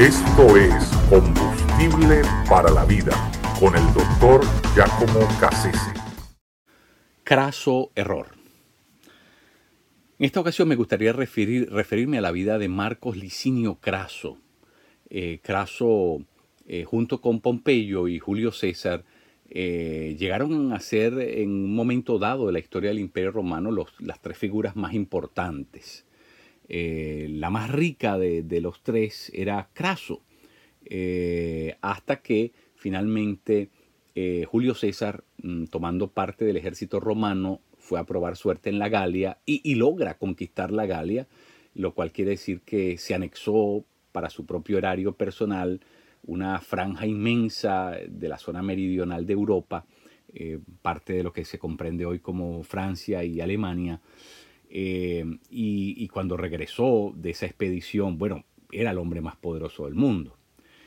Esto es Combustible para la Vida con el doctor Giacomo Cassese. Craso error. En esta ocasión me gustaría referir, referirme a la vida de Marcos Licinio Craso. Eh, Craso, eh, junto con Pompeyo y Julio César, eh, llegaron a ser en un momento dado de la historia del Imperio Romano las tres figuras más importantes. Eh, la más rica de, los tres era Craso, eh, hasta que finalmente eh, Julio César, mm, tomando parte del ejército romano, fue a probar suerte en la Galia y, logra conquistar la Galia, lo cual quiere decir que se anexó para su propio erario personal una franja inmensa de la zona meridional de Europa, parte de lo que se comprende hoy como Francia y Alemania, eh, y, cuando regresó de esa expedición, bueno, era el hombre más poderoso del mundo.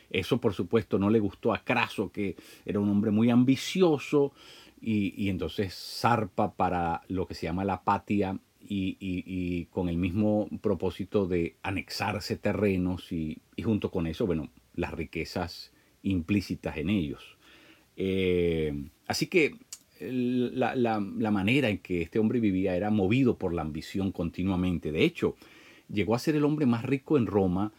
Eso, por supuesto, no le gustó a Craso, que era un hombre muy ambicioso, y, entonces zarpa para lo que se llama la Patia, y, con el mismo propósito de anexarse terrenos, y, junto con eso, bueno, las riquezas implícitas en ellos. Eh, así que la, manera en que este hombre vivía era movido por la ambición continuamente. De hecho, llegó a ser el hombre más rico en Roma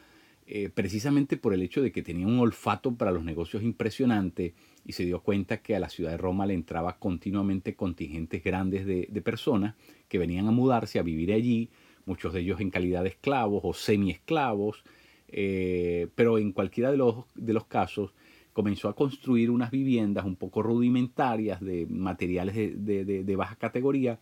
eh, precisamente por el hecho de que tenía un olfato para los negocios impresionante y se dio cuenta que a la ciudad de Roma le entraba continuamente contingentes grandes de, personas que venían a mudarse, a vivir allí, muchos de ellos en calidad de esclavos o semi-esclavos, eh, pero en cualquiera de los, de los casos comenzó a construir unas viviendas un poco rudimentarias de materiales de, baja categoría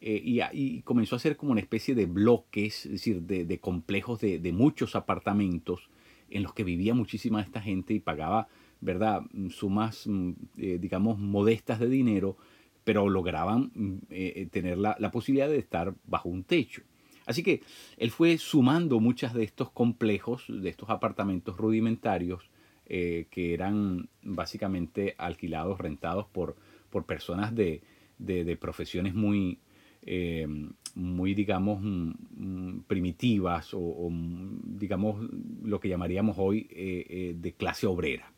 eh, y, comenzó a hacer como una especie de bloques, es decir, de, complejos de, muchos apartamentos en los que vivía muchísima esta gente y pagaba, ¿verdad?, sumas, mm, eh, digamos, modestas de dinero, pero lograban mm, eh, tener la, la posibilidad de estar bajo un techo. Así que él fue sumando muchas de estos complejos, de estos apartamentos rudimentarios, eh, que eran básicamente alquilados, rentados por, por personas de, profesiones muy, eh, muy digamos, mm, mm, primitivas o, mm, digamos, lo que llamaríamos hoy eh, de clase obrera.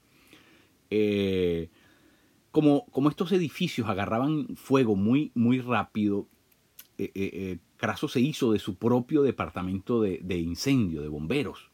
como, como, estos edificios agarraban fuego muy, muy rápido, Craso se hizo de su propio departamento de incendio, de bomberos.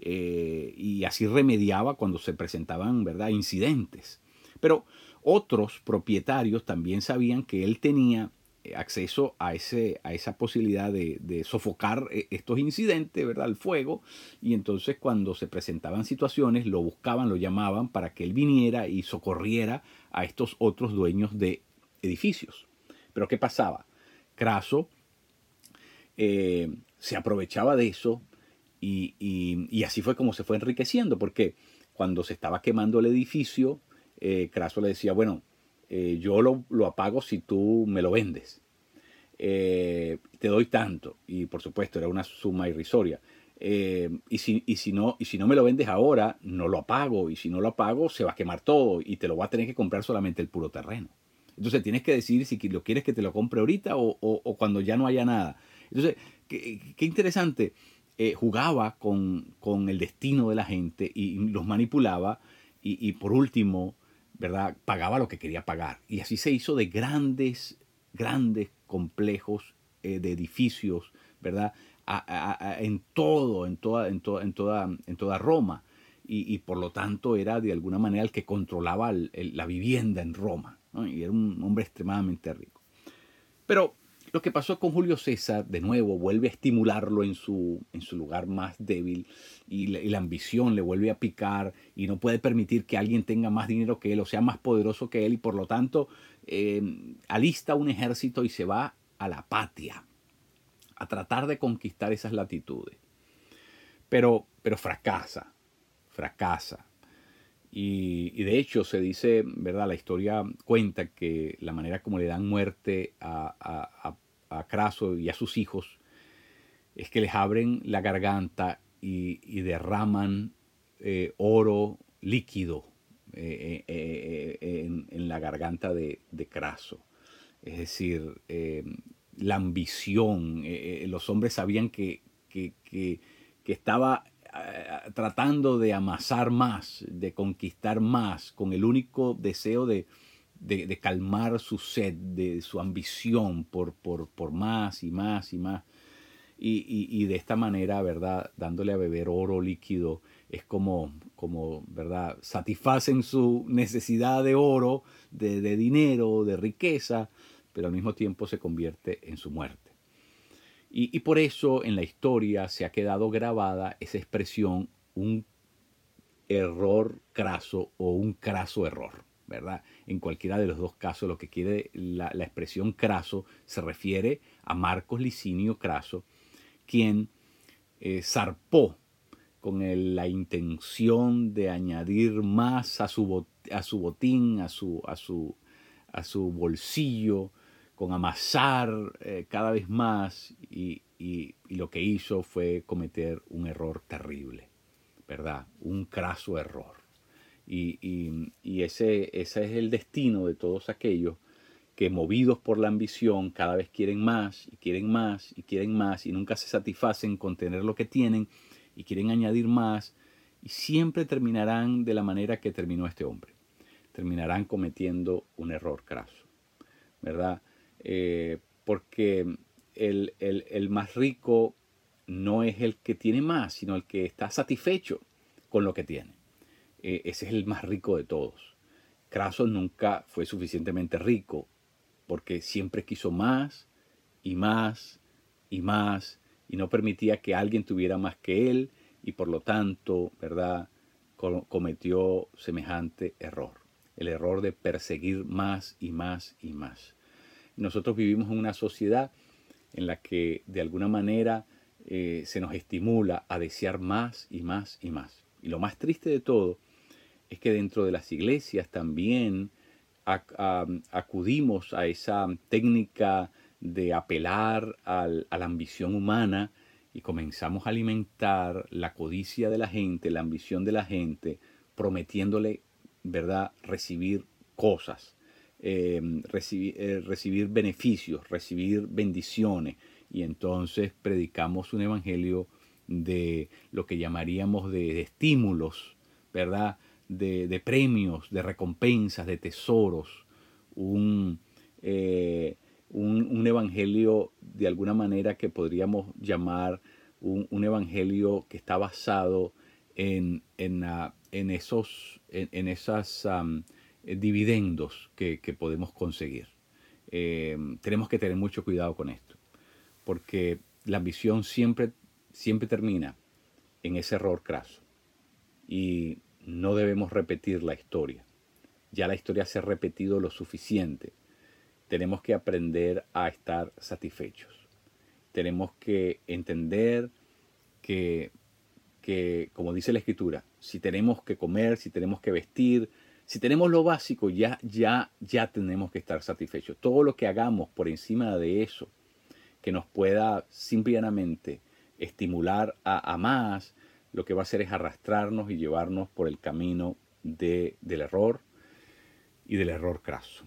Eh, y así remediaba cuando se presentaban ¿verdad? incidentes. Pero otros propietarios también sabían que él tenía eh, acceso a, ese, a esa posibilidad de, sofocar eh, estos incidentes, ¿verdad? El fuego. Y entonces cuando se presentaban situaciones, lo buscaban, lo llamaban para que él viniera y socorriera a estos otros dueños de edificios. Pero ¿qué pasaba? Craso se aprovechaba de eso y, así fue como se fue enriqueciendo, porque cuando se estaba quemando el edificio, eh, Craso le decía, bueno, eh, yo lo, apago si tú me lo vendes. Eh, te doy tanto. Y por supuesto era una suma irrisoria. y, si, y, si no, y si no me lo vendes ahora, no lo apago. Y si no lo apago, se va a quemar todo y te lo va a tener que comprar solamente el puro terreno. Entonces tienes que decidir si lo quieres que te lo compre ahorita o, cuando ya no haya nada. Entonces, qué interesante eh, jugaba con, el destino de la gente y los manipulaba y, por último, ¿verdad? Pagaba lo que quería pagar. Y así se hizo de grandes, grandes complejos eh, de edificios, ¿verdad? en todo, en toda, en, toda, en, toda, en toda Roma. Y, por lo tanto era de alguna manera el que controlaba la vivienda en Roma. Y era un hombre extremadamente rico. Pero lo que pasó con Julio César, de nuevo, vuelve a estimularlo en su, en su lugar más débil y la, ambición le vuelve a picar y no puede permitir que alguien tenga más dinero que él o sea más poderoso que él y por lo tanto eh, alista un ejército y se va a la patria a tratar de conquistar esas latitudes. Pero, pero fracasa, fracasa. Y, de hecho se dice, ¿verdad? La historia cuenta que la manera como le dan muerte a, Craso y a sus hijos es que les abren la garganta y, derraman eh, oro líquido eh, eh, en, la garganta de, Craso. Es decir, la ambición, los hombres sabían que, que, estaba tratando de amasar más, de conquistar más, con el único deseo de, de, calmar su sed, de su ambición por, por, por más y más y más. Y, y, de esta manera, ¿verdad? Dándole a beber oro líquido, es como, como ¿verdad? Satisfacen su necesidad de oro, de, de dinero, de riqueza, pero al mismo tiempo se convierte en su muerte. Y, y, por eso en la historia se ha quedado grabada esa expresión, un error craso o un craso error. En cualquiera de los dos casos, lo que quiere la, expresión craso se refiere a Marcos Licinio Craso, quien eh, zarpó con la intención de añadir más a su, botín, a su bolsillo, con amasar eh, cada vez más y, y, lo que hizo fue cometer un error terrible, ¿verdad? Un craso error. Y, ese, es el destino de todos aquellos que movidos por la ambición cada vez quieren más y quieren más y quieren más y nunca se satisfacen con tener lo que tienen y quieren añadir más y siempre terminarán de la manera que terminó este hombre. Terminarán cometiendo un error craso, ¿verdad? Eh, porque el, el más rico no es el que tiene más, sino el que está satisfecho con lo que tiene. Eh, ese es el más rico de todos. Craso nunca fue suficientemente rico porque siempre quiso más y más y más y no permitía que alguien tuviera más que él y por lo tanto, ¿verdad? cometió semejante error, el error de perseguir más y más y más. Nosotros vivimos en una sociedad en la que de alguna manera eh, se nos estimula a desear más y más y más. Y lo más triste de todo es que dentro de las iglesias también acudimos a esa técnica de apelar a la ambición humana y comenzamos a alimentar la codicia de la gente, la ambición de la gente, prometiéndole, ¿verdad?, recibir cosas, eh, recibir, eh, recibir beneficios, recibir bendiciones. Y entonces predicamos un evangelio de lo que llamaríamos de estímulos, ¿verdad? De, premios, de recompensas, de tesoros, eh, un, un, evangelio de alguna manera que podríamos llamar un, evangelio que está basado en, en, esos en, esas, dividendos que, podemos conseguir. Eh, tenemos que tener mucho cuidado con esto, porque la ambición siempre, siempre termina en ese error craso. Y no debemos repetir la historia. Ya la historia se ha repetido lo suficiente. Tenemos que aprender a estar satisfechos. Tenemos que entender que, que, como dice la escritura, si tenemos que comer, si tenemos que vestir, si tenemos lo básico, ya, ya, ya tenemos que estar satisfechos. Todo lo que hagamos por encima de eso, que nos pueda simplemente estimular a, a más, lo que va a hacer es arrastrarnos y llevarnos por el camino de, del error y del error craso.